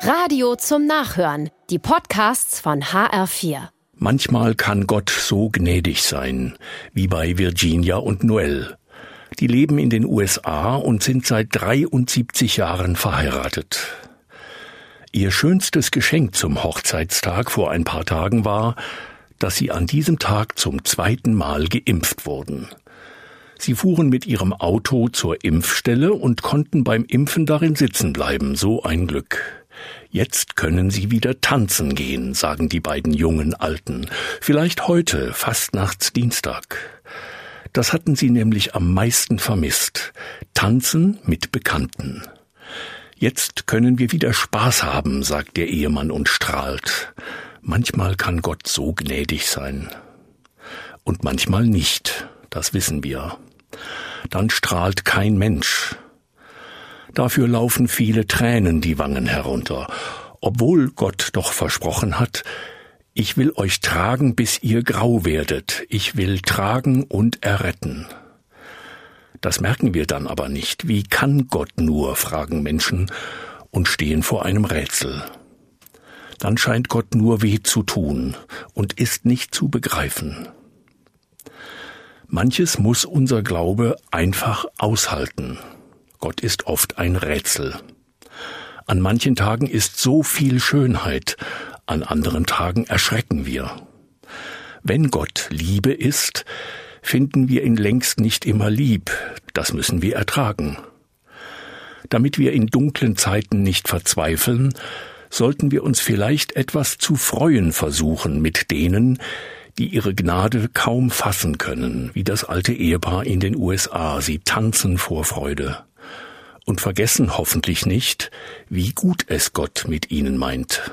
Radio zum Nachhören. Die Podcasts von HR4. Manchmal kann Gott so gnädig sein, wie bei Virginia und Noel. Die leben in den USA und sind seit 73 Jahren verheiratet. Ihr schönstes Geschenk zum Hochzeitstag vor ein paar Tagen war, dass sie an diesem Tag zum zweiten Mal geimpft wurden. Sie fuhren mit ihrem Auto zur Impfstelle und konnten beim Impfen darin sitzen bleiben, so ein Glück. Jetzt können sie wieder tanzen gehen, sagen die beiden jungen Alten. Vielleicht heute, Fastnachtsdienstag. Das hatten sie nämlich am meisten vermisst. Tanzen mit Bekannten. Jetzt können wir wieder Spaß haben, sagt der Ehemann und strahlt. Manchmal kann Gott so gnädig sein. Und manchmal nicht, das wissen wir dann strahlt kein Mensch. Dafür laufen viele Tränen die Wangen herunter, obwohl Gott doch versprochen hat, ich will euch tragen, bis ihr grau werdet, ich will tragen und erretten. Das merken wir dann aber nicht. Wie kann Gott nur, fragen Menschen und stehen vor einem Rätsel. Dann scheint Gott nur weh zu tun und ist nicht zu begreifen. Manches muss unser Glaube einfach aushalten. Gott ist oft ein Rätsel. An manchen Tagen ist so viel Schönheit, an anderen Tagen erschrecken wir. Wenn Gott Liebe ist, finden wir ihn längst nicht immer lieb, das müssen wir ertragen. Damit wir in dunklen Zeiten nicht verzweifeln, sollten wir uns vielleicht etwas zu freuen versuchen mit denen, die ihre Gnade kaum fassen können, wie das alte Ehepaar in den USA. Sie tanzen vor Freude und vergessen hoffentlich nicht, wie gut es Gott mit ihnen meint.